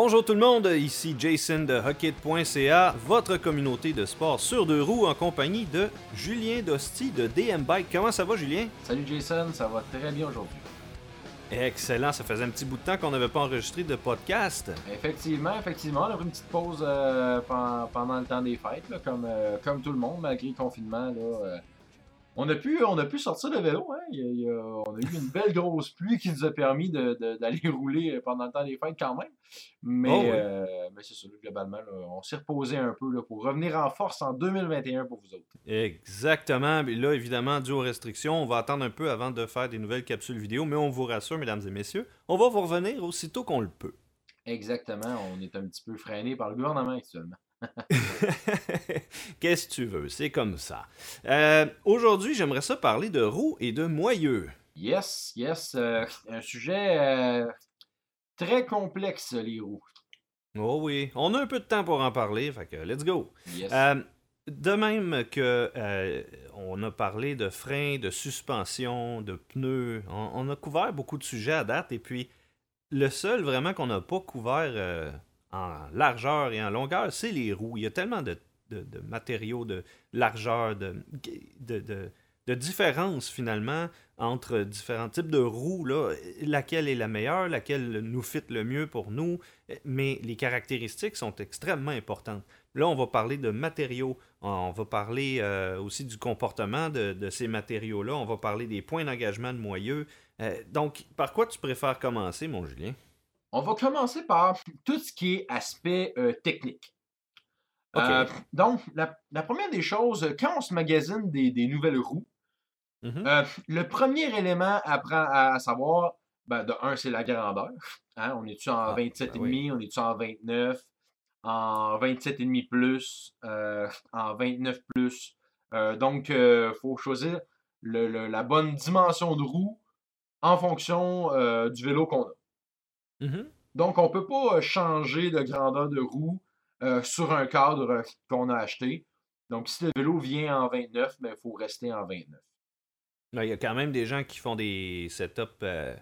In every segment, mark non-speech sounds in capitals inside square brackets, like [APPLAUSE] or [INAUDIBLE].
Bonjour tout le monde, ici Jason de Hockey.ca, votre communauté de sport sur deux roues en compagnie de Julien Dosti de DM Bike. Comment ça va Julien? Salut Jason, ça va très bien aujourd'hui. Excellent, ça faisait un petit bout de temps qu'on n'avait pas enregistré de podcast. Effectivement, effectivement, on a pris une petite pause euh, pen- pendant le temps des fêtes, là, comme, euh, comme tout le monde, malgré le confinement. Là, euh. On, a pu, on a pu sortir le vélo, hein. Il y a- il y a- on a eu une belle grosse pluie qui nous a permis d'aller [LAUGHS] rouler pendant le temps des fêtes quand même. Mais, Oh oui. euh, mais c'est là, globalement, là, on s'est reposé un peu là, pour revenir en force en 2021 pour vous autres. Exactement. Là, évidemment, dû aux restrictions, on va attendre un peu avant de faire des nouvelles capsules vidéo, mais on vous rassure, mesdames et messieurs, on va vous revenir aussitôt qu'on le peut. Exactement, on est un petit peu freiné par le gouvernement actuellement. [LAUGHS] Qu'est-ce que tu veux? C'est comme ça. Euh, Aujourd'hui, j'aimerais ça parler de roues et de moyeux. Yes, yes. euh, un sujet euh, très complexe, les roues. Oh oui, on a un peu de temps pour en parler, fait que let's go. Yes. Euh, de même que on a parlé de freins, de suspension, de pneus, on, on a couvert beaucoup de sujets à date et puis le seul vraiment qu'on n'a pas couvert en largeur et en longueur, c'est les roues. Il y a tellement de, matériaux, de largeur, de, de, finalement entre différents types de roues. Laquelle est la meilleure, laquelle nous fit le mieux pour nous, mais les caractéristiques sont extrêmement importantes. Là, on va parler de matériaux, on va parler euh, aussi du comportement de, de ces matériaux-là, on va parler des points d'engagement de moyeux. Euh, donc, par quoi tu préfères commencer, mon Julien? On va commencer par tout ce qui est aspect euh, technique. Euh, donc, la, la première des choses, euh, quand on se magasine des, des nouvelles roues, Mhm. euh, le premier élément à, prendre- à, à savoir, ben, de un, c'est la grandeur. Hein, on est-tu en Ah, 27,5, ben oui. on est-tu en 29, en 27,5 plus, euh, en 29 plus. Donc, il faut choisir le- le- la bonne dimension de roue en fonction du vélo qu'on a. Mhm. Donc, on ne peut pas euh, changer de grandeur de roue euh, sur un cadre euh, qu'on a acheté. Donc, si le vélo vient en 29, il faut rester en 29. Là, Il y a quand même des gens qui font des setups euh,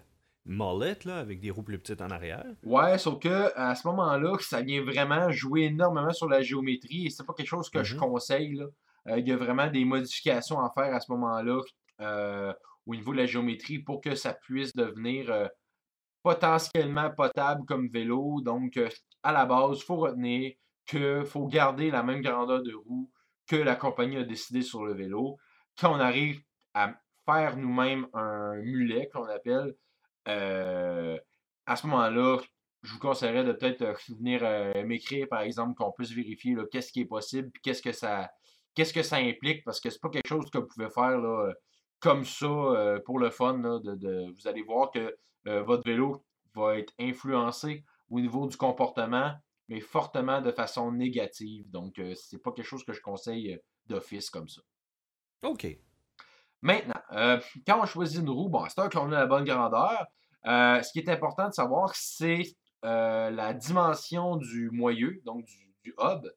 mullet, là, avec des roues plus petites en arrière. Ouais, sauf que à ce moment-là, ça vient vraiment jouer énormément sur la géométrie et c'est pas quelque chose que je Mhm. conseille. là. Euh, il y a vraiment des modifications à faire à ce moment-là euh, au niveau de la géométrie pour que ça puisse devenir potentiellement potable comme vélo. Donc, euh, à la base, il faut retenir qu'il faut garder la même grandeur de roue que la compagnie a décidé sur le vélo. Quand on arrive à faire nous-mêmes un mulet, qu'on appelle, euh, à ce moment-là, je vous conseillerais de peut-être euh, venir m'écrire, par exemple, qu'on puisse vérifier qu'est-ce qui est possible, qu'est-ce que ça qu'est-ce que ça implique, parce que c'est pas quelque chose que vous pouvez faire là, comme ça euh, pour le fun. là, de, de- vous allez voir que euh, votre vélo va être influencé au niveau du comportement, mais fortement de façon négative. Donc, euh, c'est pas quelque chose que je conseille euh, d'office comme ça. OK. Maintenant, quand on choisit une roue, bon, c'est sûr qu'on a la bonne grandeur. Ce qui est important de savoir, c'est la dimension du moyeu, donc du, du hub.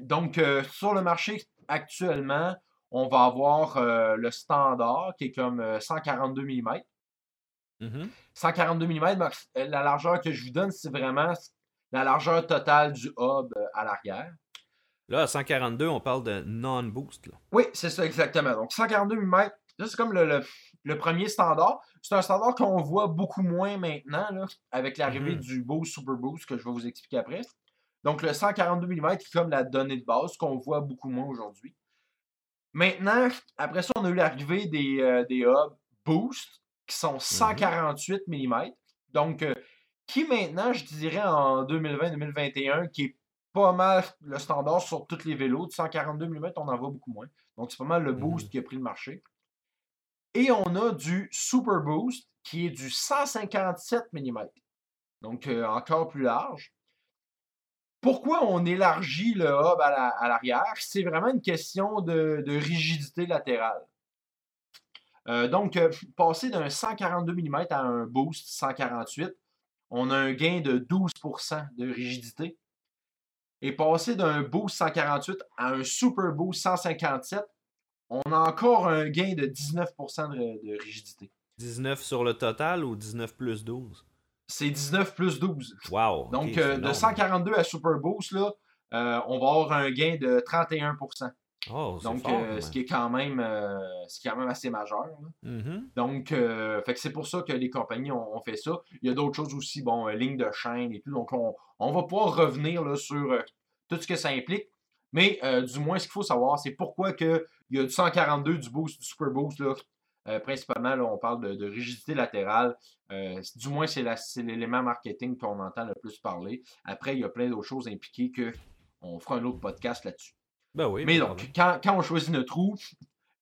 Donc, sur le marché actuellement, on va avoir euh, le standard qui est comme euh, 142 mm. Mhm. 142 mm, la largeur que je vous donne, c'est vraiment la largeur totale du hub euh, à l'arrière. Là, à 142, on parle de non-boost. Oui, c'est ça exactement. Donc 142 mm, ça c'est comme le, le- le premier standard. C'est un standard qu'on voit beaucoup moins maintenant là, avec l'arrivée Mhm. du Boost Super Boost que je vais vous expliquer après. Donc le 142 mm est comme la donnée de base qu'on voit beaucoup moins aujourd'hui. Maintenant, après ça, on a eu l'arrivée des, euh, des hubs Boost qui sont 148 mm. Donc, euh, qui maintenant, je dirais en 2020-2021, qui est pas mal le standard sur tous les vélos. De 142 mm, on en voit beaucoup moins. Donc, c'est pas mal le boost Mhm. qui a pris le marché. Et on a du Super Boost qui est du 157 mm. Donc, euh, encore plus large. Pourquoi on élargit le hub à la- à l'arrière? C'est vraiment une question de, de rigidité latérale. Euh, donc, euh, passer d'un 142 mm à un boost 148, on a un gain de 12% de rigidité. Et passer d'un boost 148 à un super boost 157, on a encore un gain de 19% de, de rigidité. 19 sur le total ou 19 plus 12? C'est 19 plus 12. Wow. Donc, euh, de énorme. 142 à Super Boost, là, euh, on va avoir un gain de 31%. Oh, Donc, fort, euh, ce qui est quand même, euh, ce qui est quand même assez majeur. Mhm. Donc, fait que c'est pour ça que les compagnies ont, ont fait ça. Il y a d'autres choses aussi, bon, ligne de chaîne et tout. Donc, on, on va pouvoir revenir là, sur tout ce que ça implique. Mais du moins, ce qu'il faut savoir, c'est pourquoi que il y a du 142, du boost, du super boost. Là. Euh, principalement, là, on parle de, de rigidité latérale. Euh, du moins, c'est l'élément marketing qu'on entend le plus parler. Après, il y a plein d'autres choses impliquées que on fera un autre podcast là-dessus. Ben oui. Mais de donc, quand, quand on choisit notre roue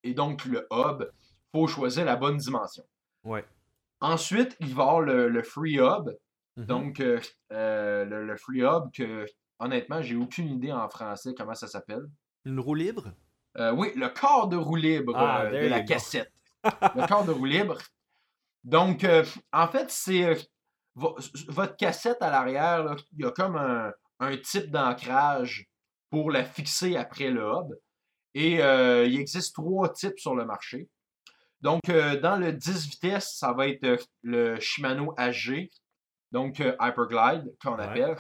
et donc le hub, il faut choisir la bonne dimension. Ouais. Ensuite, il va y avoir le, le free hub. Mhm. Donc, euh, le, le free hub, que honnêtement, j'ai aucune idée en français comment ça s'appelle. Une roue libre? Oui, le corps de roue libre Ah, de la go. Le corps de roue libre. Donc, euh, en fait, c'est euh, vo- votre cassette à l'arrière, il y a comme un, un type d'ancrage pour la fixer après le hub. Et euh, il existe trois types sur le marché. Donc, euh, dans le 10 vitesses, ça va être le Shimano HG, donc Hyperglide, qu'on Ouais. appelle.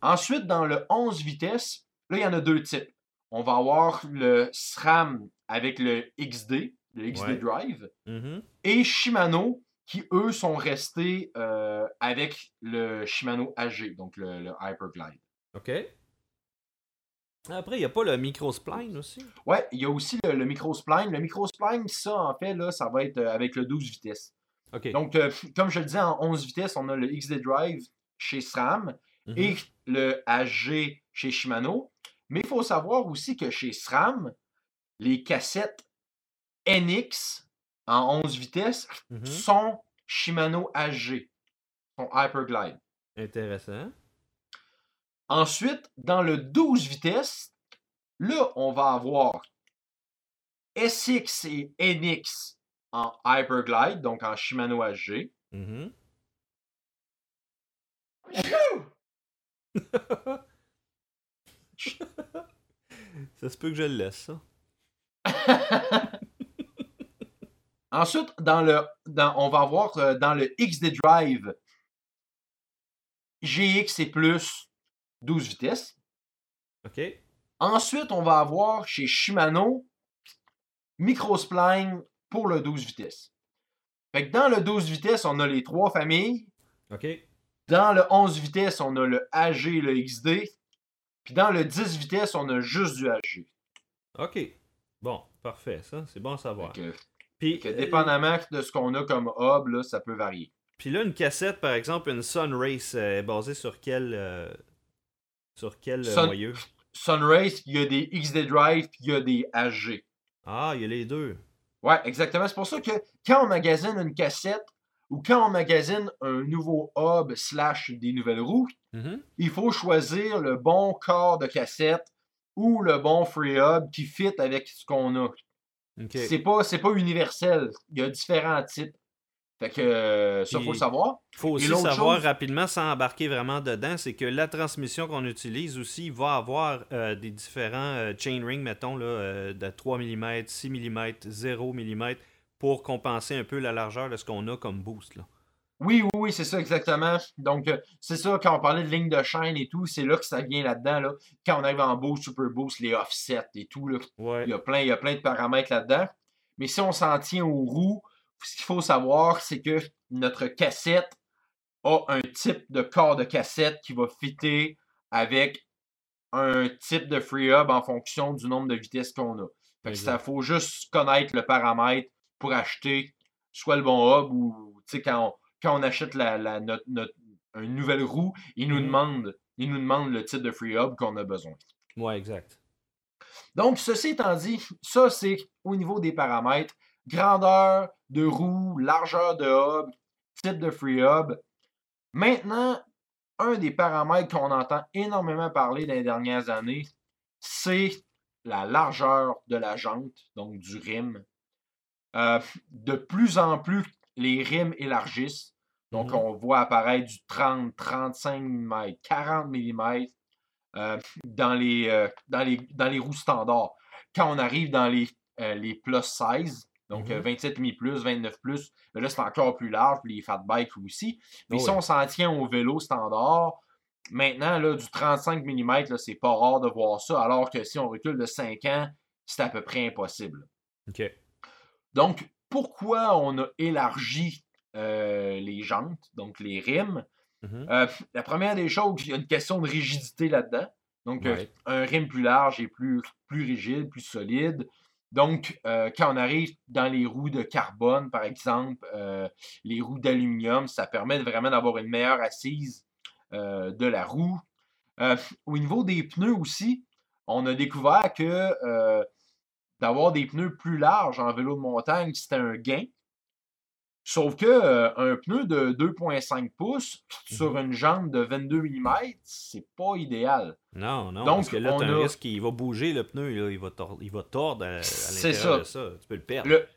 Ensuite, dans le 11 vitesses, là, il y en a deux types. On va avoir le SRAM avec le XD, le XD Ouais. Drive, Mhm. et Shimano, qui eux sont restés euh, avec le Shimano HG, donc le, le Hyperglide. OK. Après, il n'y a pas le microspline aussi? Ouais, il y a aussi le, le microspline. Le microspline, ça, en fait, là, ça va être euh, avec le 12 vitesses. OK. Donc, euh, comme je le disais, en 11 vitesses, on a le XD Drive chez SRAM Mhm. et le HG chez Shimano. Mais il faut savoir aussi que chez SRAM, les cassettes NX en 11 vitesses Mhm. sont Shimano HG, sont Hyperglide. Intéressant. Ensuite, dans le 12 vitesses, là, on va avoir SX et NX en Hyperglide, donc en Shimano HG. Mhm. [LAUGHS] Ça se peut que je le laisse, ça. [LAUGHS] Ensuite, dans le, dans, on va avoir euh, dans le XD Drive GX et plus 12 vitesses. OK. Ensuite, on va avoir chez Shimano Microspline pour le 12 vitesses. Fait que dans le 12 vitesses, on a les trois familles. OK. Dans le 11 vitesses, on a le AG et le XD. Puis dans le 10 vitesses, on a juste du AG. OK. Bon, parfait, ça. C'est bon à savoir. Puis, que euh, dépendamment de ce qu'on a comme hub, là, ça peut varier. puis là, une cassette, par exemple, une Sunrace, euh, est basée sur quel, euh, sur quel euh, Sun- moyeu? Sunrace, il y a des XD Drive, puis il y a des AG. Ah, il y a les deux. Ouais, exactement. C'est pour ça que quand on magasine une cassette ou quand on magasine un nouveau hub slash des nouvelles roues, Mhm. il faut choisir le bon corps de cassette ou le bon free hub qui fit avec ce qu'on a. C'est pas, c'est pas universel. Il y a différents types. Fait que euh, ça, faut le savoir. Il faut aussi savoir chose- rapidement, sans embarquer vraiment dedans, c'est que la transmission qu'on utilise aussi va avoir euh, des différents euh, chainring, mettons, là, de 3 mm, 6 mm, 0 mm, pour compenser un peu la largeur de ce qu'on a comme boost. Là. Oui, oui, oui, c'est ça exactement. Donc, euh, c'est ça, quand on parlait de ligne de chaîne et tout, c'est là que ça vient là-dedans. Là. Quand on arrive en boost, super boost, les offsets et tout, là, Ouais. il, y a plein, il y a plein de paramètres là-dedans. Mais si on s'en tient aux roues, ce qu'il faut savoir, c'est que notre cassette a un type de corps de cassette qui va fitter avec un type de free hub en fonction du nombre de vitesses qu'on a. Fait que ça, faut juste connaître le paramètre pour acheter soit le bon hub ou tu sais, quand on, quand on achète la, la- notre, notre- une nouvelle roue, il nous, Mhm. demande, il nous demande le type de free hub qu'on a besoin. Ouais, exact. Donc, ceci étant dit, ça, c'est au niveau des paramètres. Grandeur de roue, largeur de hub, type de free hub. Maintenant, un des paramètres qu'on entend énormément parler dans les dernières années, c'est la largeur de la jante, donc du rim. Euh, de plus en plus, les rims élargissent. Donc, Mhm. on voit apparaître du 30, 35 mm, 40 mm euh, dans, les, euh, dans, les, dans les roues standards. Quand on arrive dans les, euh, les plus size, Donc, Mhm. euh, 27,5 plus, 29 plus. Mais là, c'est encore plus large, puis les fat bikes aussi. Mais Oh si on s'en tient au vélo standard, maintenant, là, du 35 mm, là, c'est pas rare de voir ça, alors que si on recule de 5 ans, c'est à peu près impossible. OK. Donc, pourquoi on a élargi euh, les jantes, donc les rimes? Mhm. Euh, la première des choses, il y a une question de rigidité là-dedans. Donc, euh, Ouais. un rime plus large et plus, plus rigide, plus solide. Donc, euh, quand on arrive dans les roues de carbone, par exemple, les roues d'aluminium, ça permet vraiment d'avoir une meilleure assise de la roue. Au niveau des pneus aussi, on a découvert que d'avoir des pneus plus larges en vélo de montagne, c'était un gain. Sauf que euh, un pneu de 2,5 pouces sur une jambe de 22 mm, c'est pas idéal. Non, non. Donc, parce que là, on tu as un a- risque qu'il va bouger le pneu, là, il, va tordre, il va tordre à, l'intérieur ça. de ça. Tu peux le perdre. Le,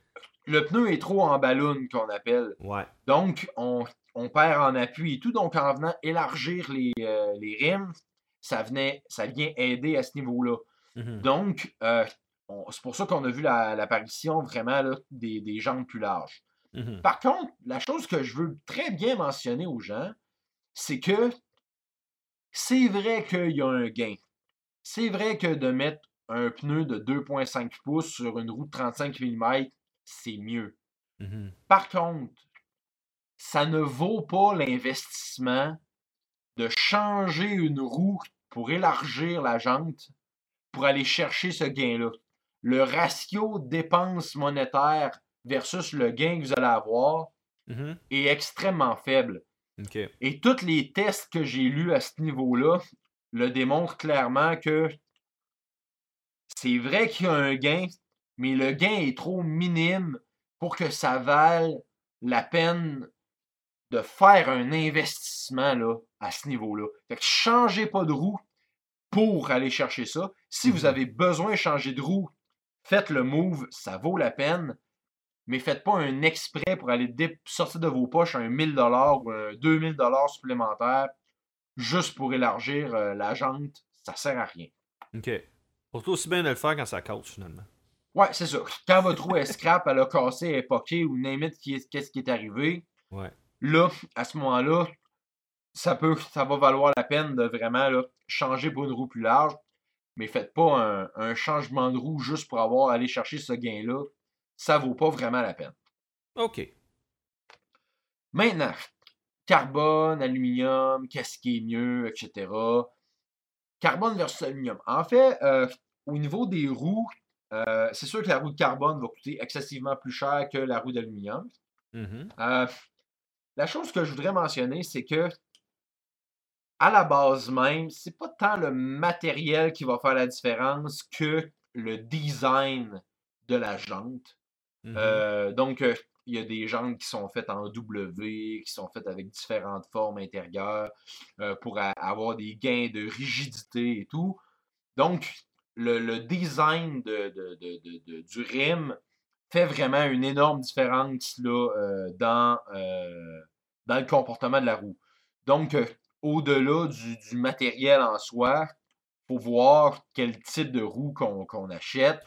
le pneu est trop en ballon, qu'on appelle. Ouais. Donc, on, on perd en appui et tout. Donc, en venant élargir les, euh, les rimes, ça, venait, ça vient aider à ce niveau-là. Mhm. Donc, euh, c'est pour ça qu'on a vu la- l'apparition vraiment là, des, des jambes plus larges. Mhm. Par contre, la chose que je veux très bien mentionner aux gens, c'est que c'est vrai qu'il y a un gain. C'est vrai que de mettre un pneu de 2,5 pouces sur une roue de 35 mm, c'est mieux. Mhm. Par contre, ça ne vaut pas l'investissement de changer une roue pour élargir la jante pour aller chercher ce gain-là. Le ratio dépense monétaire versus le gain que vous allez avoir Mhm. est extrêmement faible. Et tous les tests que j'ai lus à ce niveau-là le démontrent clairement que c'est vrai qu'il y a un gain, mais le gain est trop minime pour que ça vale la peine de faire un investissement là, à ce niveau-là. Fait que changez pas de roue pour aller chercher ça. Si vous Mhm. avez besoin de changer de roue, faites le move, ça vaut la peine. Mais faites pas un exprès pour aller sortir de vos poches un 1000 dollars ou un 2000 dollars supplémentaires juste pour élargir euh, la jante. Ça sert à rien. OK. Surtout aussi bien de le faire quand ça casse, finalement. Ouais, c'est ça. Quand votre roue est scrap, elle a cassé, elle est poquée ou n'importe qu'est-ce qui est arrivé, Ouais. là, à ce moment-là, ça peut, ça va valoir la peine de vraiment là, changer pour une roue plus large. Mais faites pas un, un changement de roue juste pour avoir aller chercher ce gain-là. Ça vaut pas vraiment la peine. OK. Maintenant, carbone, aluminium, qu'est-ce qui est mieux, etc. Carbone versus aluminium. En fait, euh, au niveau des roues, euh, c'est sûr que la roue de carbone va coûter excessivement plus cher que la roue d'aluminium. Mhm. Euh, la chose que je voudrais mentionner, c'est que à la base même, c'est pas tant le matériel qui va faire la différence que le design de la jante. Mhm. Euh, donc, euh, il y a des jantes qui sont faites en W, qui sont faites avec différentes formes intérieures euh, pour avoir des gains de rigidité et tout. Donc, le, le design de, de- de- du rim fait vraiment une énorme différence là, euh, dans, dans le comportement de la roue. Donc, au-delà du, du matériel en soi, faut voir quel type de roue qu'on achète.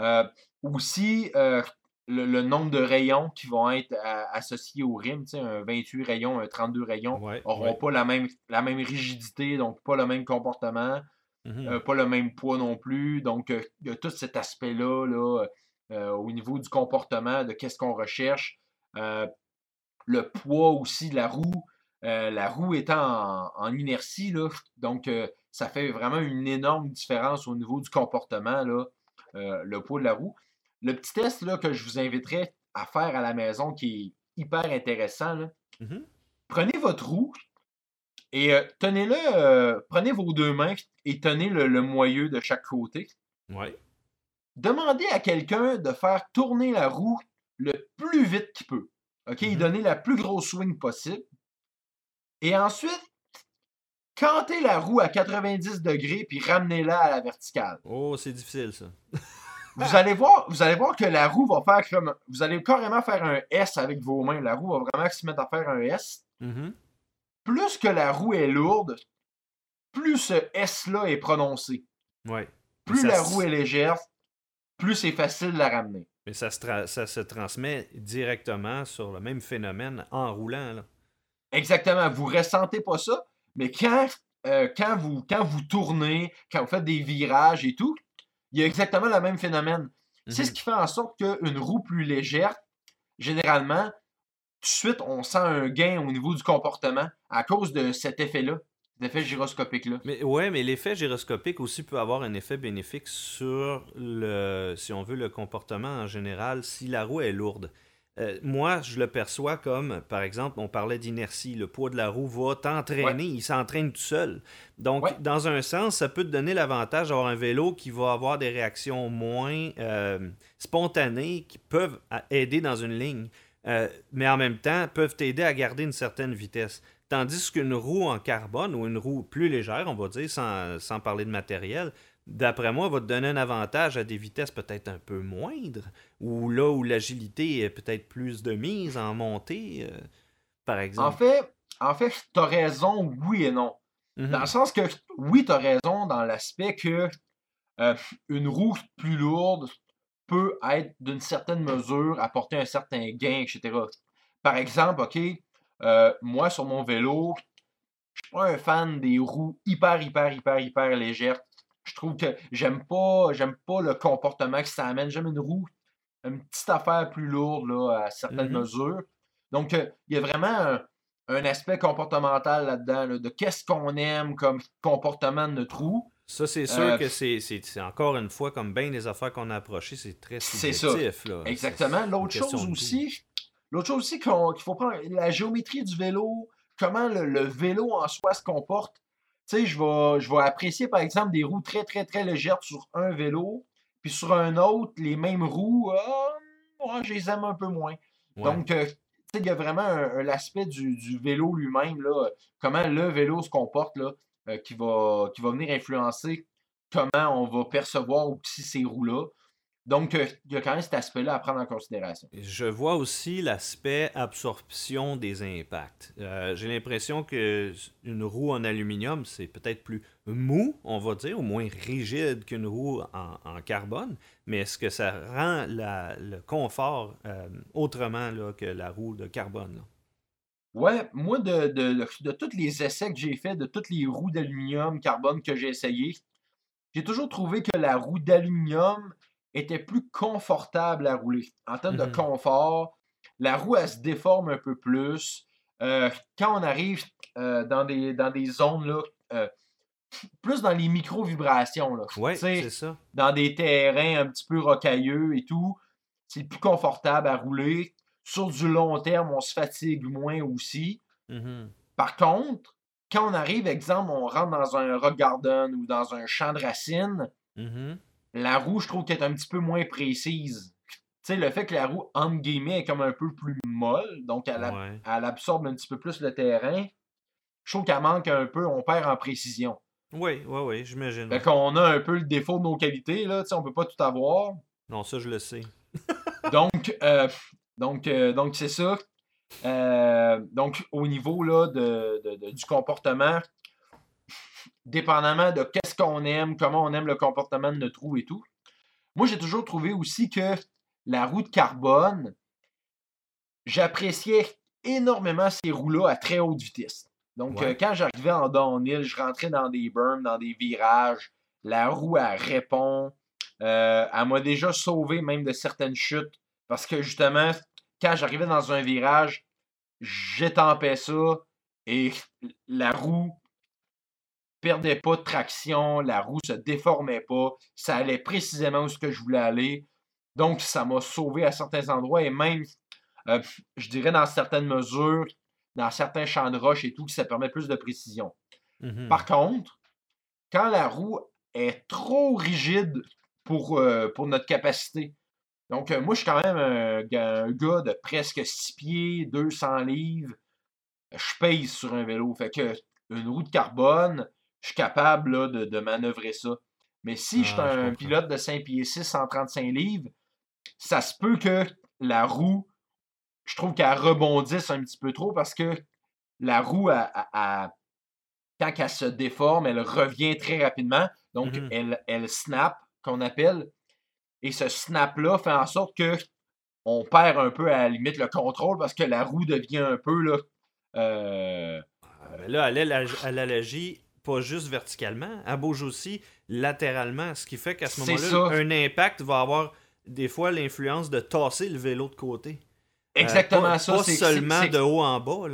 Euh, aussi, euh, le, le nombre de rayons qui vont être associés au rim, tu sais, un 28 rayons, un 32 rayons, n'auront ouais. pas la même, la même rigidité, donc pas le même comportement, Mhm. euh, pas le même poids non plus. Donc, il y a tout cet aspect-là là, euh, au niveau du comportement, de qu'est-ce qu'on recherche. Le poids aussi de la roue. Euh, la roue étant en, en inertie, là, donc euh, ça fait vraiment une énorme différence au niveau du comportement, là, euh, le poids de la roue. Le petit test là, que je vous inviterais à faire à la maison qui est hyper intéressant, là, Mhm. prenez votre roue et tenez-le, prenez vos deux mains et tenez le, le moyeu de chaque côté. Ouais. Demandez à quelqu'un de faire tourner la roue le plus vite qu'il peut. OK? Et Mhm. donner la plus grosse swing possible. Et ensuite, cantez la roue à 90 degrés puis ramenez-la à la verticale. Oh, c'est difficile, ça. Vous allez voir, vous allez voir que la roue va faire comme. Vous allez carrément faire un S avec vos mains. La roue va vraiment se mettre à faire un S. Mhm. Plus que la roue est lourde, plus ce S-là est prononcé. Ouais. Plus Ça la s- roue est légère, plus c'est facile de la ramener. Mais ça se, ça se transmet directement sur le même phénomène en roulant. Là. Exactement. Vous ressentez pas ça, mais quand, euh, quand, vous, quand vous tournez, quand vous faites des virages et tout, il y a exactement le même phénomène. C'est ce mhm. qui fait en sorte qu'une roue plus légère, généralement, tout de suite, on sent un gain au niveau du comportement à cause de cet effet-là. L'effet gyroscopique-là. Mais ouais, mais l'effet gyroscopique aussi peut avoir un effet bénéfique sur le, si on veut, le comportement en général si la roue est lourde. Euh, moi, je le perçois comme, par exemple, on parlait d'inertie. Le poids de la roue va t'entraîner, il s'entraîne tout seul. Donc, dans un sens, ça peut te donner l'avantage d'avoir un vélo qui va avoir des réactions moins euh, spontanées qui peuvent aider dans une ligne, euh, mais en même temps peuvent t'aider à garder une certaine vitesse. Tandis qu'une roue en carbone ou une roue plus légère, on va dire, sans, sans parler de matériel, d'après moi, va te donner un avantage à des vitesses peut-être un peu moindres, ou là où l'agilité est peut-être plus de mise en montée, euh, par exemple. En fait, en fait tu as raison, oui et non. Mhm. Dans le sens que, oui, tu as raison dans l'aspect que euh, une roue plus lourde peut être d'une certaine mesure, apporter un certain gain, etc. Par exemple, OK, euh, moi sur mon vélo, je suis pas un fan des roues hyper, hyper, hyper, hyper légères je trouve que j'aime pas, j'aime pas le comportement que ça amène. J'aime une roue, une petite affaire plus lourde là, à certaines mm-hmm. mesures. Donc, euh, il y a vraiment un, aspect comportemental là-dedans, de qu'est-ce qu'on aime comme comportement de notre roue. Ça, c'est sûr euh, que c'est, encore une fois, comme bien des affaires qu'on a approchées, c'est très subjectif. Ça. Exactement. L'autre chose aussi, l'autre chose aussi qu'il faut prendre, la géométrie du vélo, comment le vélo en soi se comporte tu sais, je vais, je vais apprécier, par exemple, des roues très, très, très légères sur un vélo, puis sur un autre, les mêmes roues, ah, je les aime un peu moins. Donc, euh, tu sais, il y a vraiment l'aspect du, du, vélo lui-même, là, comment le vélo se comporte, là, euh, qui, va, qui va venir influencer comment on va percevoir aussi ces roues-là. Donc, euh, il y a quand même cet aspect-là à prendre en considération. Je vois aussi l'aspect absorption des impacts. Euh, j'ai l'impression qu'une roue en aluminium, c'est peut-être plus mou, on va dire, ou moins rigide qu'une roue en, carbone, mais est-ce que ça rend le confort euh, autrement que la roue de carbone? Ouais, moi, de, de, tous les essais que j'ai faits, de toutes les roues d'aluminium, carbone que j'ai essayées, j'ai toujours trouvé que la roue d'aluminium était plus confortable à rouler. En termes de mmh confort, la roue, elle se déforme un peu plus. Euh, quand on arrive euh, dans, des, dans des zones, là, euh, plus dans les micro-vibrations, c'est ça. Dans des terrains un petit peu rocailleux et tout, c'est plus confortable à rouler. Sur du long terme, on se fatigue moins aussi. Mmh Par contre, quand on arrive, exemple, on rentre dans un rock garden ou dans un champ de racines, mmh la roue, je trouve qu'elle est un petit peu moins précise. Tu sais, le fait que la roue, entre guillemets, est comme un peu plus molle, donc elle, absorbe un petit peu plus le terrain, je trouve qu'elle manque un peu, on perd en précision. Oui, oui, oui, j'imagine. Fait qu'on a un peu le défaut de nos qualités, là, tu sais, on peut pas tout avoir. Non, ça, je le sais. [LAUGHS] donc, euh, donc, euh, donc c'est ça. Euh, donc, au niveau là, de, du comportement, dépendamment de qu'est-ce qu'on aime, comment on aime le comportement de notre roue et tout. Moi, j'ai toujours trouvé aussi que la roue de carbone, j'appréciais énormément ces roues-là à très haute vitesse. Donc, euh, quand j'arrivais en downhill, je rentrais dans des berms, dans des virages, la roue, elle répond. Euh, elle m'a déjà sauvé même de certaines chutes parce que justement, quand j'arrivais dans un virage, j'étampais ça et la roue perdais pas de traction, la roue se déformait pas, ça allait précisément où ce que je voulais aller. Donc, ça m'a sauvé à certains endroits et même, euh, je dirais, dans certaines mesures, dans certains champs de roche et tout, ça permet plus de précision. Mmh Par contre, quand la roue est trop rigide pour, euh, pour notre capacité, donc euh, moi, je suis quand même un, un, gars de presque 6 pieds, 200 livres, je pèse sur un vélo. Fait que une roue de carbone, je suis capable de, de, manœuvrer ça. Mais si je suis ah, un pilote de 5 pieds 6, 135 livres, ça se peut que la roue, je trouve qu'elle rebondisse un petit peu trop parce que la roue, quand elle se déforme, elle revient très rapidement. Donc, mmh elle, elle snap, qu'on appelle. Et ce snap-là fait en sorte que on perd un peu à la limite le contrôle parce que la roue devient un peu là. Euh, ah, là, agit pas juste verticalement, elle bouge aussi latéralement, ce qui fait qu'à ce moment-là, un impact va avoir des fois l'influence de tasser le vélo de côté. Euh, Exactement ça. Pas seulement de haut en bas.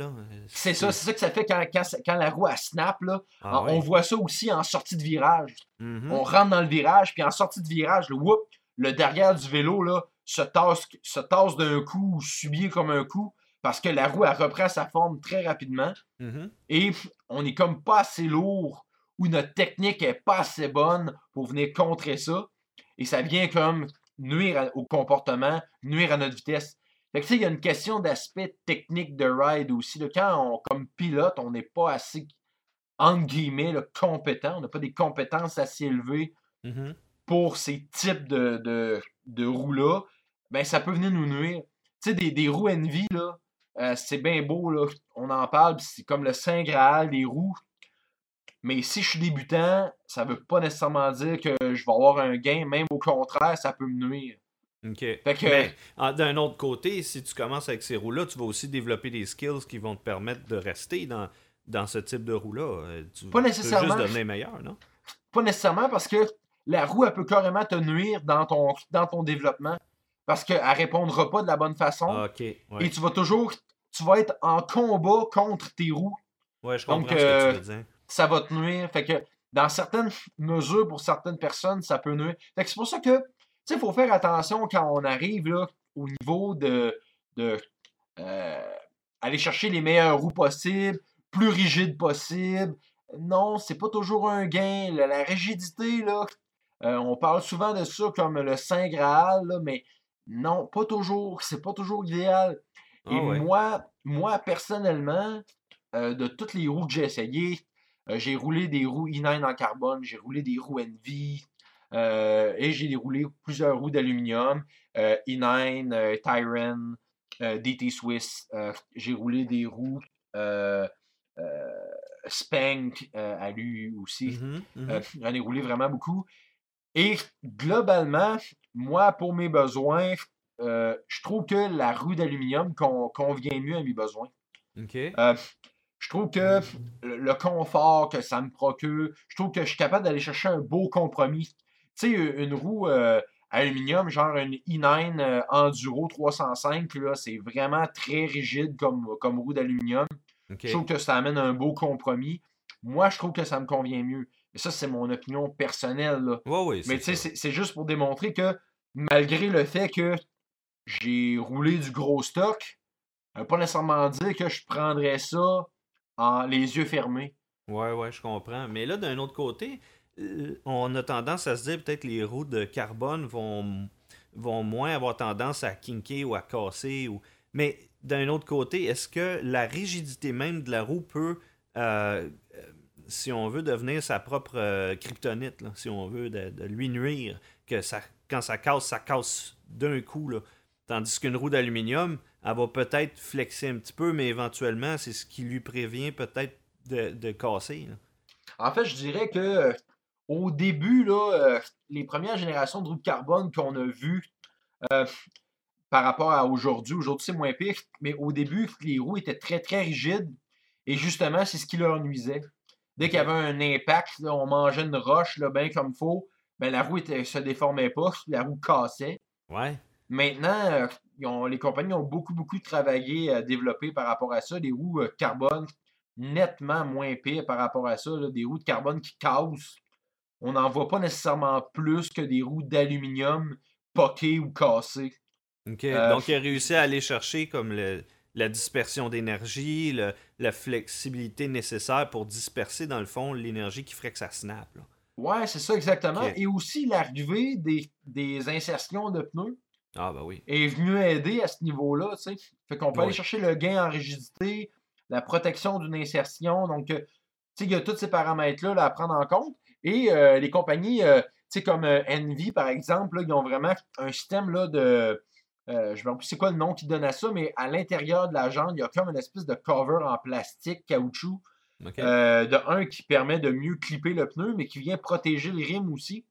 C'est ça, c'est ça que ça fait quand, quand, la roue snap. Là, ah on voit ça aussi en sortie de virage. Mm-hmm. On rentre dans le virage, puis en sortie de virage, le, whoop, le derrière du vélo là, se tasse, se tasse d'un coup ou subit comme un coup parce que la roue elle reprend sa forme très rapidement. Mm-hmm. Et on est comme pas assez lourd ou notre technique est pas assez bonne pour venir contrer ça. Et ça vient comme nuire au comportement, nuire à notre vitesse. Fait que, il y a une question d'aspect technique de ride aussi. Quand on, comme pilote, on n'est pas assez, entre guillemets, compétent. On n'a pas des compétences assez élevées mm-hmm. pour ces types de, de, roues-là. Ben, ça peut venir nous nuire. Tu sais, des, des, roues Envy, là, euh, c'est bien beau, là. On en parle, c'est comme le Saint Graal des roues. Mais si je suis débutant, ça veut pas nécessairement dire que je vais avoir un gain. Même au contraire, ça peut me nuire. OK. D'un autre côté, si tu commences avec ces roues-là, tu vas aussi développer des skills qui vont te permettre de rester dans, dans ce type de roue-là. Euh, tu pas nécessairement. Peux juste devenir meilleur, non? Pas nécessairement parce que la roue, elle peut carrément te nuire dans ton, dans ton développement. Parce qu'elle ne répondra pas de la bonne façon. Ah. Et tu vas toujours. Tu vas être en combat contre tes roues. Ouais, je comprends ce que tu veux euh, dire. Ça va te nuire. Fait que dans certaines mesures, pour certaines personnes, ça peut nuire. Fait que c'est pour ça que il faut faire attention quand on arrive là, au niveau de, de euh, aller chercher les meilleures roues possibles, plus rigides possible. Non, c'est pas toujours un gain. La, rigidité, là, euh, on parle souvent de ça comme le Saint Graal, mais non, pas toujours. C'est pas toujours idéal. Et ah moi, moi, personnellement, euh, de toutes les roues que j'ai essayées, j'ai roulé des roues E9 en carbone, j'ai roulé des roues Envy, euh, et j'ai déroulé plusieurs roues d'aluminium, euh, E9, euh, Tyron, DT Swiss. j'ai roulé des roues Spank à lui aussi. Mmh mmh j'en ai roulé vraiment beaucoup. Et globalement, moi, pour mes besoins, je trouve que la roue d'aluminium convient mieux à mes besoins. je trouve que le, confort que ça me procure, je trouve que je suis capable d'aller chercher un beau compromis tu sais, une roue euh, aluminium, genre une E9 euh, Enduro 305, là, c'est vraiment très rigide comme, comme roue d'aluminium. Je trouve que ça amène un beau compromis. Moi, je trouve que ça me convient mieux. Mais ça, c'est mon opinion personnelle. Là. Mais tu sais, c'est juste pour démontrer que malgré le fait que j'ai roulé du gros stock, ça veut pas nécessairement dire que je prendrais ça en les yeux fermés. Ouais, ouais, je comprends. Mais là, d'un autre côté, euh, on a tendance à se dire peut-être les roues de carbone vont, vont moins avoir tendance à kinker ou à casser. Ou... Mais d'un autre côté, est-ce que la rigidité même de la roue peut, euh, si on veut, devenir sa propre euh, kryptonite, si on veut, de, lui nuire, que ça, quand ça casse, ça casse d'un coup. Tandis qu'une roue d'aluminium, elle va peut-être flexer un petit peu, mais éventuellement, c'est ce qui lui prévient peut-être de, casser. En fait, je dirais que au début, euh, les premières générations de roues de carbone qu'on a vues euh, par rapport à aujourd'hui, aujourd'hui c'est moins pire, mais au début, les roues étaient très très rigides et justement, c'est ce qui leur nuisait. Dès qu'il y avait un impact, on mangeait une roche là, bien comme il faut, ben, la roue ne se déformait pas, la roue cassait. Ouais. Maintenant, euh, les compagnies ont beaucoup, beaucoup travaillé à développer par rapport à ça, des roues carbone nettement moins pires par rapport à ça, des roues de carbone qui cassent on n'en voit pas nécessairement plus que des roues d'aluminium poquées ou cassées. OK. Euh, Donc, il a réussi à aller chercher comme la dispersion d'énergie, la flexibilité nécessaire pour disperser, dans le fond, l'énergie qui ferait que ça snap. Là. Ouais, c'est ça exactement. Et aussi l'arrivée des, insertions de pneus. Ah, bah oui. Est venu aider à ce niveau-là, tu sais. Fait qu'on peut aller chercher le gain en rigidité, la protection d'une insertion. Donc, euh, tu sais, il y a tous ces paramètres-là à prendre en compte. Et euh, les compagnies, euh, tu sais, comme euh, Envy, par exemple, ils ont vraiment un système là, de. Je ne sais pas c'est quoi le nom qui donne à ça, mais à l'intérieur de la jambe, il y a comme une espèce de cover en plastique, caoutchouc. de un qui permet de mieux clipper le pneu, mais qui vient protéger le rim aussi.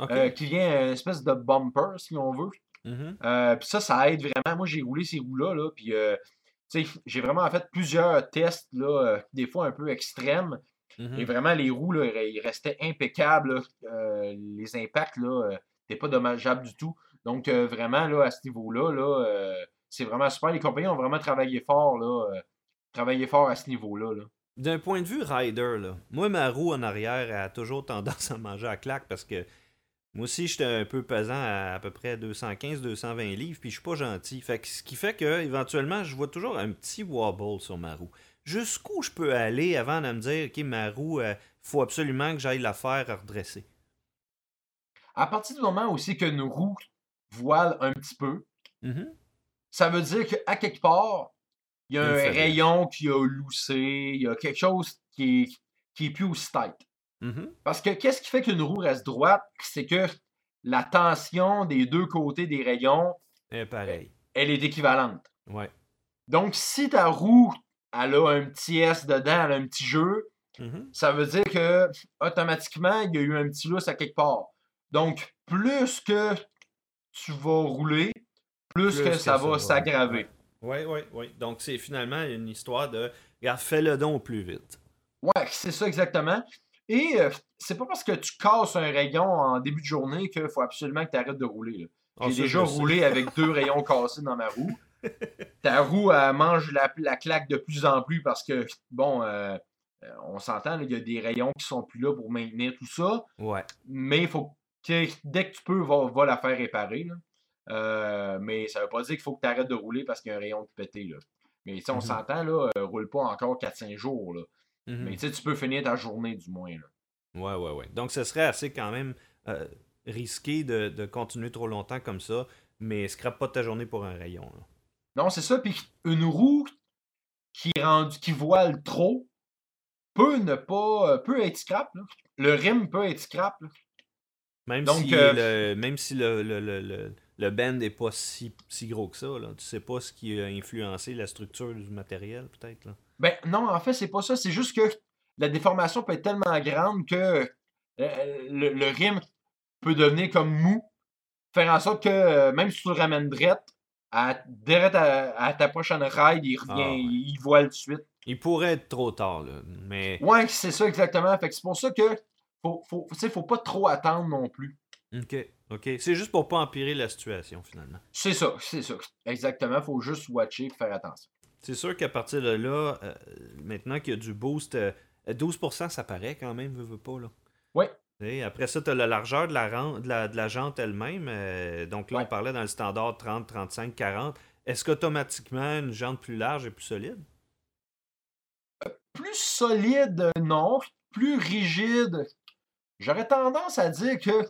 euh, qui vient une espèce de bumper, si on veut. Mhm. Euh, puis ça, ça aide vraiment. Moi, j'ai roulé ces roues-là, là, puis euh, tu sais, j'ai vraiment fait plusieurs tests, là, euh, des fois un peu extrêmes. Et vraiment, les roues, là, ils restaient impeccables. là. Euh, les impacts, là, n'étaient pas dommageables du tout. Donc, euh, vraiment, là, à ce niveau-là, là, euh, c'est vraiment super. Les compagnies ont vraiment travaillé fort, là, euh, travaillé fort à ce niveau-là. Là. D'un point de vue rider, là, moi, ma roue en arrière a toujours [LAUGHS] tendance à manger à claque parce que moi aussi, j'étais un peu pesant à à peu près 215-220 livres, puis je suis pas gentil. Fait que, ce qui fait que, éventuellement, je vois toujours un petit wobble sur ma roue. Jusqu'où je peux aller avant de me dire, OK, ma roue, il faut absolument que j'aille la faire redresser? À partir du moment aussi que nos roues voilent un petit peu, Mhm. ça veut dire qu'à quelque part, il y a un rayon qui a loussé, il y a quelque chose qui est, qui est plus aussi tight. Mhm. Parce que qu'est-ce qui fait qu'une roue reste droite? C'est que la tension des deux côtés des rayons, Et pareil. elle est équivalente. Ouais. Donc, si ta roue, elle a un petit S dedans, elle a un petit jeu, Mhm. ça veut dire que automatiquement, il y a eu un petit lousse à quelque part. Donc, plus que tu vas rouler, plus, que, ça va s'aggraver. Oui, oui, oui. Donc, c'est finalement une histoire de, regarde, fais-le don au plus vite. Ouais, c'est ça exactement. Et euh, c'est pas parce que tu casses un rayon en début de journée qu'il faut absolument que tu arrêtes de rouler. Ah, J'ai déjà le roulé avec deux rayons cassés dans ma roue. [LAUGHS] Ta roue, elle mange la, la claque de plus en plus parce que, bon, euh, euh, on s'entend, il y a des rayons qui sont plus là pour maintenir tout ça. Ouais. Mais il faut dès que tu peux, va, va la faire réparer. là. Euh, mais ça veut pas dire qu'il faut que tu arrêtes de rouler parce qu'il y a un rayon de pété. Là. Mais on Mhm. s'entend, là, euh, roule pas encore 4-5 jours. Là. Mhm. Mais tu peux finir ta journée du moins. Là. Ouais, ouais, ouais. Donc, ce serait assez quand même euh, risqué de, de continuer trop longtemps comme ça, mais scrape pas ta journée pour un rayon. là. Non, c'est ça. Puis une roue qui, voile trop peut ne pas. peut être scrap. là. Le rim peut être scrap. là. Même Donc, si, euh, le, même si le, le, le, le, le bend n'est pas si, si gros que ça, là. tu sais pas ce qui a influencé la structure du matériel, peut-être. là. Ben non, en fait, c'est pas ça. C'est juste que la déformation peut être tellement grande que euh, le, le rim peut devenir comme mou. Faire en sorte que euh, même si tu le ramènes direct, à, direct à, à ta prochaine ride, il revient, Ah, ouais. il, il voile tout de suite. Il pourrait être trop tard, là, mais Ouais, c'est ça exactement. Fait que c'est pour ça que faut, faut, tu sais, faut pas trop attendre non plus. ok, ok. C'est juste pour pas empirer la situation, finalement. C'est ça, c'est ça. Exactement. Faut juste watcher et faire attention. C'est sûr qu'à partir de là, euh, maintenant qu'il y a du boost, euh, 12%, ça paraît quand même, veux pas, là. Ouais. Et après ça, tu as la largeur de la, de la, de la jante elle-même. euh, donc là, Ouais. on parlait dans le standard 30, 35, 40. Est-ce qu'automatiquement, une jante plus large est plus solide? Plus solide, euh, non. Plus rigide, j'aurais tendance à dire que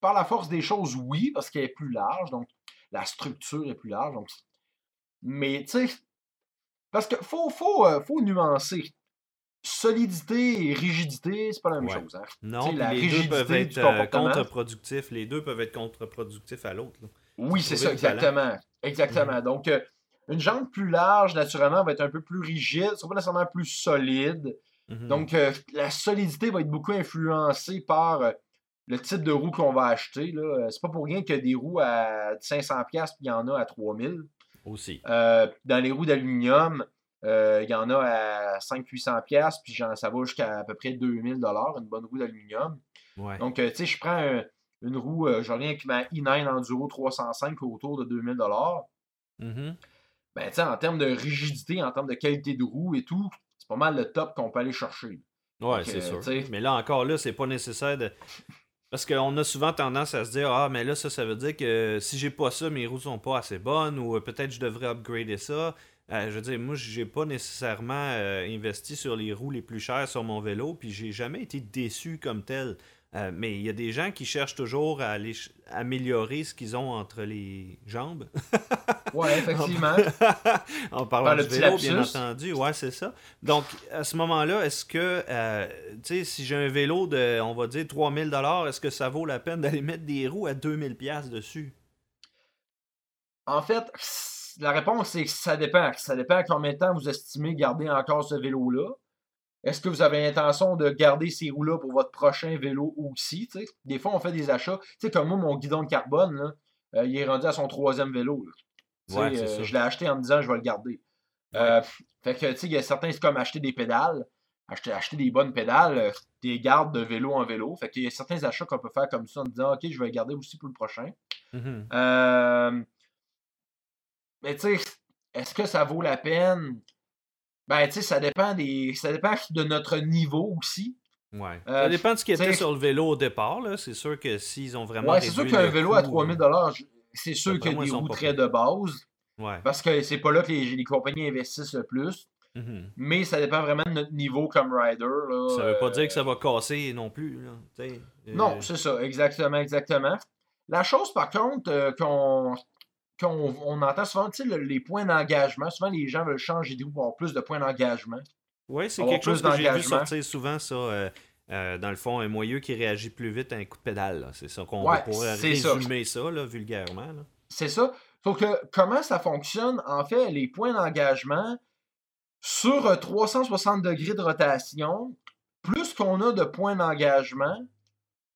par la force des choses, oui, parce qu'elle est plus large, donc la structure est plus large. Donc... Mais tu sais, parce que faut, faut, euh, faut nuancer. Solidité et rigidité, c'est pas la même Ouais. chose. hein. Non, la les deux rigidité peuvent du être euh, contre-productifs. Les deux peuvent être contre-productifs à l'autre. Oui, c'est ça, le balance. exactement. Exactement. Donc, euh, une jambe plus large, naturellement, va être un peu plus rigide, ce sera pas nécessairement plus solide. Mhm. Donc, euh, la solidité va être beaucoup influencée par euh, le type de roue qu'on va acheter. là. Euh, C'est pas pour rien qu'il y a des roues à 500$, puis il y en a à 3000$. Aussi. Euh, dans les roues d'aluminium, il y en a à 500-800$, puis ça va jusqu'à à peu près 2000$, une bonne roue d'aluminium. Ouais. Donc, tu sais, je prends un- une roue, je reviens avec ma E9 Enduro 305 autour de 2000$. Mhm. Ben, tu sais, en termes de rigidité, en termes de qualité de roue et tout, pas mal le top qu'on peut aller chercher. Ouais, c'est euh, sûr. Mais là, encore là, c'est pas nécessaire de. Parce qu'on a souvent tendance à se dire Ah, mais là, ça, ça veut dire que si j'ai pas ça, mes roues sont pas assez bonnes ou euh, peut-être je devrais upgrader ça. Euh, je veux dire, moi, j'ai pas nécessairement euh, investi sur les roues les plus chères sur mon vélo, puis j'ai jamais été déçu comme tel. Euh, mais il y a des gens qui cherchent toujours à aller améliorer ce qu'ils ont entre les jambes. [LAUGHS] Ouais, effectivement. en [LAUGHS] parlant petit vélo, bien entendu. Ouais, c'est ça. Donc, à ce moment-là, est-ce que, euh, tu sais, si j'ai un vélo de, on va dire, 3000 est-ce que ça vaut la peine d'aller mettre des roues à 2000 dessus? En fait, la réponse, c'est que ça dépend. Ça dépend à combien de temps vous estimez garder encore ce vélo-là. Est-ce que vous avez l'intention de garder ces roues-là pour votre prochain vélo aussi? Des fois, on fait des achats. sais comme moi, mon guidon de carbone, là, euh, il est rendu à son troisième vélo. Ouais, euh, je l'ai acheté en me disant je vais le garder. Euh, fait que, tu sais, il y a certains, c'est comme acheter des pédales. Acheter, acheter des bonnes pédales, des gardes de vélo en vélo. Fait qu'il y a certains achats qu'on peut faire comme ça en disant OK, je vais le garder aussi pour le prochain. Mm-hmm. mais tu sais, est-ce que ça vaut la peine? Ben, tu sais, ça dépend des. Ça dépend de notre niveau aussi. Ouais. Euh, ça dépend de ce qui était sur le vélo au départ, là. C'est sûr que s'ils ont vraiment. Ouais, c'est sûr qu'un vélo à 3000 euh, c'est sûr qu'il y a des roues très de base. Ouais. Parce que c'est pas là que les, compagnies investissent le plus. Mm-hmm. Mais ça dépend vraiment de notre niveau comme rider. Là. Ça veut pas dire que ça va casser non plus. Là. Non, euh, c'est ça, exactement, exactement. La chose par contre qu'on qu'on on entend souvent, tu sais, les points d'engagement. Souvent, les gens veulent changer de pour avoir plus de points d'engagement. Oui, c'est quelque chose que j'ai vu sortir souvent, ça. Euh, euh, dans le fond, un moyeu qui réagit plus vite à un coup de pédale. C'est ça qu'on ouais, pourrait résumer ça, ça là, vulgairement. C'est ça. Donc, comment ça fonctionne? En fait, les points d'engagement, sur 360 euh, degrés de rotation, plus qu'on a de points d'engagement,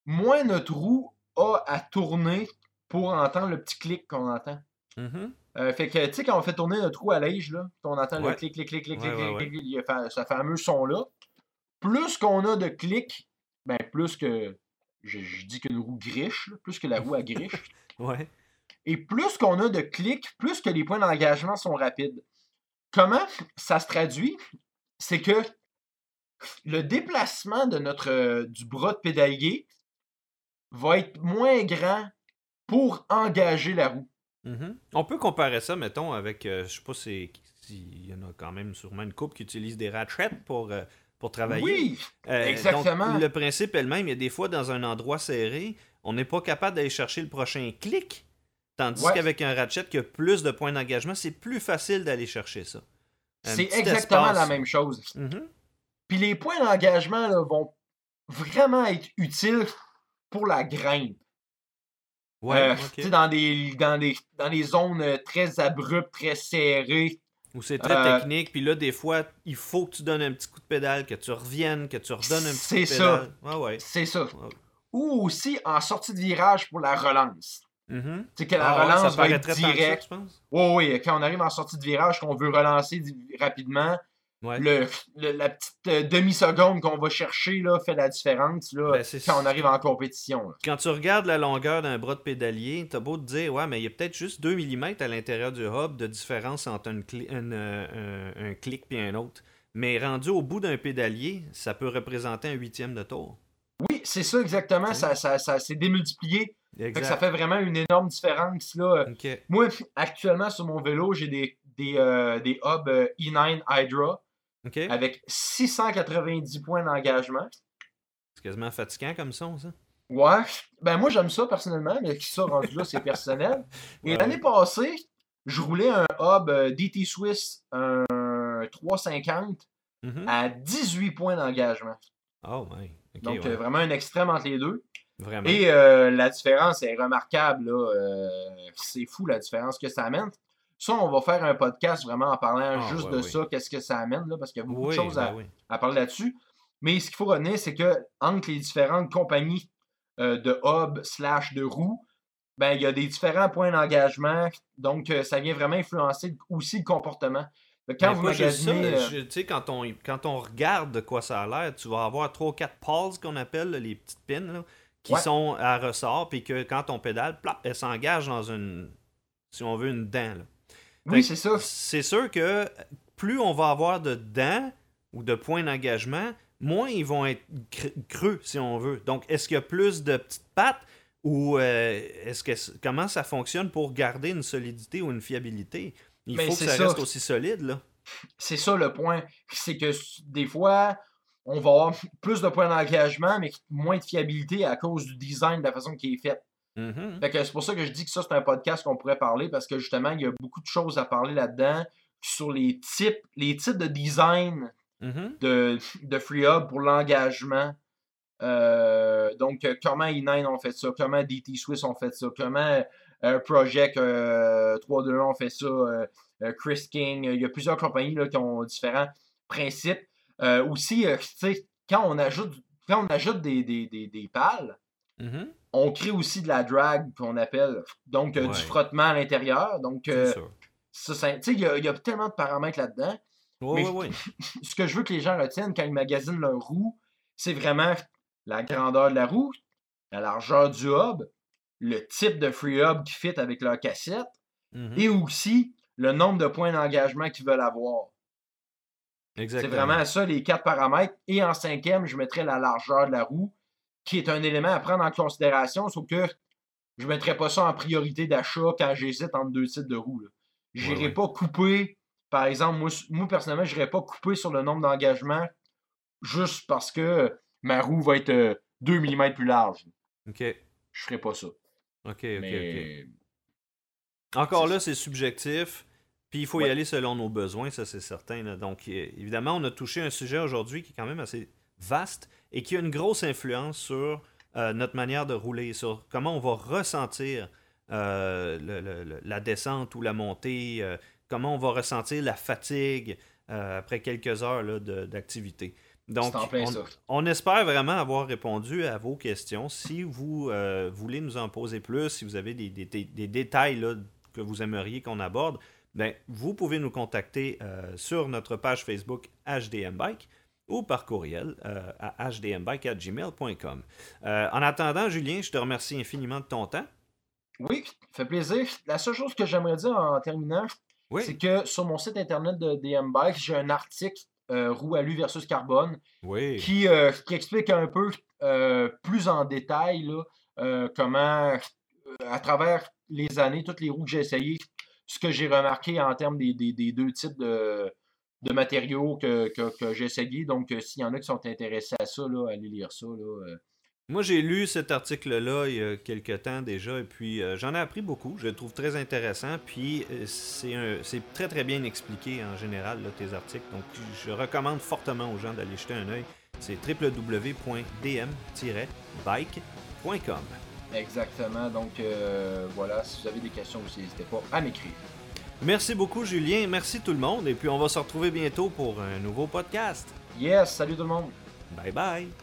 moins notre roue a à tourner pour entendre le petit clic qu'on entend. Mm-hmm. Euh, fait que, tu sais, quand on fait tourner notre trou à l'âge, là, on entend le clic, clic, clic, clic, clic, clic, clic, il fait ce fameux son-là. Plus qu'on a de clics, ben, plus que. Je, dis qu'une roue griche, plus que la roue à griche. [LAUGHS] ouais. Et plus qu'on a de clics, plus que les points d'engagement sont rapides. Comment ça se traduit? C'est que le déplacement de notre, du bras de pédalier va être moins grand pour engager la roue. Mm-hmm. On peut comparer ça, mettons, avec, euh, je sais pas s'il y en a quand même sûrement une couple qui utilise des ratchets pour, euh, pour travailler. Oui, euh, exactement. le principe est le même. Il y a des fois, dans un endroit serré, on n'est pas capable d'aller chercher le prochain clic. Tandis qu'avec un ratchet qui a plus de points d'engagement, c'est plus facile d'aller chercher ça. C'est exactement la même chose. Mm-hmm. Puis les points d'engagement vont vraiment être utiles pour la grimpe. Ouais, euh, dans, des, dans, des, dans des zones euh, très abruptes, très serrées. Où c'est très euh, technique, puis là, des fois, il faut que tu donnes un petit coup de pédale, que tu reviennes, que tu redonnes un petit coup de pédale. C'est ça. C'est ça. Ou aussi en sortie de virage pour la relance. Tu sais, que la ah relance va être directe. Oui, oui, quand on arrive en sortie de virage, qu'on veut relancer rapidement, le, la petite euh, demi-seconde qu'on va chercher là, fait la différence là, ben, quand on arrive en compétition. Quand tu regardes la longueur d'un bras de pédalier, t'as beau te dire, ouais, mais il y a peut-être juste 2 mm à l'intérieur du hub de différence entre euh, un, clic et un autre. Mais rendu au bout d'un pédalier, ça peut représenter un huitième de tour. Oui, c'est ça exactement. Ça, ça, ça s'est démultiplié. ça fait vraiment une énorme différence. Là. Moi, actuellement, sur mon vélo, j'ai des, des, euh, des hubs E9 Hydra avec 690 points d'engagement. C'est quasiment fatigant comme son, ça. Ouais. Ben moi, j'aime ça personnellement, mais qui ça rendu là, c'est [LAUGHS] personnel. Et l'année passée, je roulais un hub euh, DT Swiss, un 350, mm-hmm. à 18 points d'engagement. Oh, ouais. Donc, euh, vraiment un extrême entre les deux. Vraiment. Et euh, la différence est remarquable. c'est fou la différence que ça amène. Ça, on va faire un podcast vraiment en parlant ah, juste de ça, qu'est-ce que ça amène, là, parce qu'il y a beaucoup de choses ben à, parler là-dessus. Mais ce qu'il faut retenir, c'est que entre les différentes compagnies euh, de hub slash de roues, ben, il y a des différents points d'engagement. Donc, euh, ça vient vraiment influencer aussi le comportement. Quand vous magasinez... Euh, quand on, quand on regarde de quoi ça a l'air, tu vas avoir 3 ou 4 pulls qu'on appelle, les petites pins, qui sont à ressort, puis que quand on pédale, plop, elles s'engagent dans une, si on veut, une dent. Là. Oui, c'est ça. C'est sûr que plus on va avoir de dents ou de points d'engagement, moins ils vont être creux, si on veut. Donc, est-ce qu'il y a plus de petites pattes ou euh, est-ce que comment ça fonctionne pour garder une solidité ou une fiabilité? Il faut que ça, reste aussi solide, là. C'est ça le point. C'est que des fois, on va avoir plus de points d'engagement, mais moins de fiabilité à cause du design, de la façon qui est faite. Mm-hmm. c'est pour ça que je dis que ça, c'est un podcast qu'on pourrait parler parce que justement, il y a beaucoup de choses à parler là-dedans sur les types, les types de design mm-hmm. de, de FreeHub pour l'engagement. Euh, donc, euh, comment E9 ont fait ça, comment DT Swiss ont fait ça, comment euh, Project 321 ont fait ça, Chris King, il y a plusieurs compagnies là, qui ont différents principes. Euh, aussi, euh, quand on ajoute, quand on ajoute des, des, des, des pales, Mhm. On crée aussi de la drag qu'on appelle. Donc, euh, Ouais. du frottement à l'intérieur. Donc, euh, ça, ça- il y, a- il y a tellement de paramètres là-dedans. Oui, mais- oui, oui. [LAUGHS] Ce que je veux que les gens retiennent quand ils magasinent leur roue, c'est vraiment la grandeur de la roue, la largeur du hub, le type de free hub qui fit avec leur cassette, Mhm. et aussi le nombre de points d'engagement qu'ils veulent avoir. C'est vraiment ça, les quatre paramètres. Et en cinquième, je mettrais la largeur de la roue, qui est un élément à prendre en considération, sauf que je ne mettrais pas ça en priorité d'achat quand j'hésite entre deux types de roues. Je n'irai Ouais, ouais. pas couper, par exemple, moi, moi personnellement, je n'irai pas couper sur le nombre d'engagements juste parce que ma roue va être euh, 2 mm plus large. OK. Je ne ferai pas ça. OK, OK, OK. Encore là, c'est subjectif. Puis il faut y aller selon nos besoins, ça c'est certain. là. Donc évidemment, on a touché un sujet aujourd'hui qui est quand même assez vaste et qui a une grosse influence sur euh, notre manière de rouler, sur comment on va ressentir euh, le- le- le- la descente ou la montée, euh, comment on va ressentir la fatigue après quelques heures d'activité. Donc, on, espère vraiment avoir répondu à vos questions. Si vous voulez nous en poser plus, si vous avez des, des- détails là, que vous aimeriez qu'on aborde, ben, vous pouvez nous contacter sur notre page Facebook HDM Bike ou par courriel euh, à hdmbike.gmail.com. Euh, en attendant, Julien, je te remercie infiniment de ton temps. Oui, ça fait plaisir. La seule chose que j'aimerais dire en terminant, Oui, c'est que sur mon site internet de DM Bike, j'ai un article euh, roue alu versus carbone oui. qui, euh, qui explique un peu plus en détail là, comment, à travers les années, toutes les roues que j'ai essayées, ce que j'ai remarqué en termes des, des- des deux types de, de matériaux que, que- que j'ai. Donc, euh, s'il y en a qui sont intéressés à ça, là, allez lire ça. Là, euh. Moi, j'ai lu cet article-là il y a quelques temps déjà, et puis euh, j'en ai appris beaucoup. Je le trouve très intéressant, puis euh, c'est très très bien expliqué en général, là, tes articles. Donc, je recommande fortement aux gens d'aller jeter un œil. C'est www.dm-bike.com. Exactement. Donc, euh, voilà, si vous avez des questions aussi, n'hésitez pas à m'écrire. Merci beaucoup, Julien. Merci tout le monde, et puis on va se retrouver bientôt pour un nouveau podcast. Yes, salut tout le monde! Bye bye.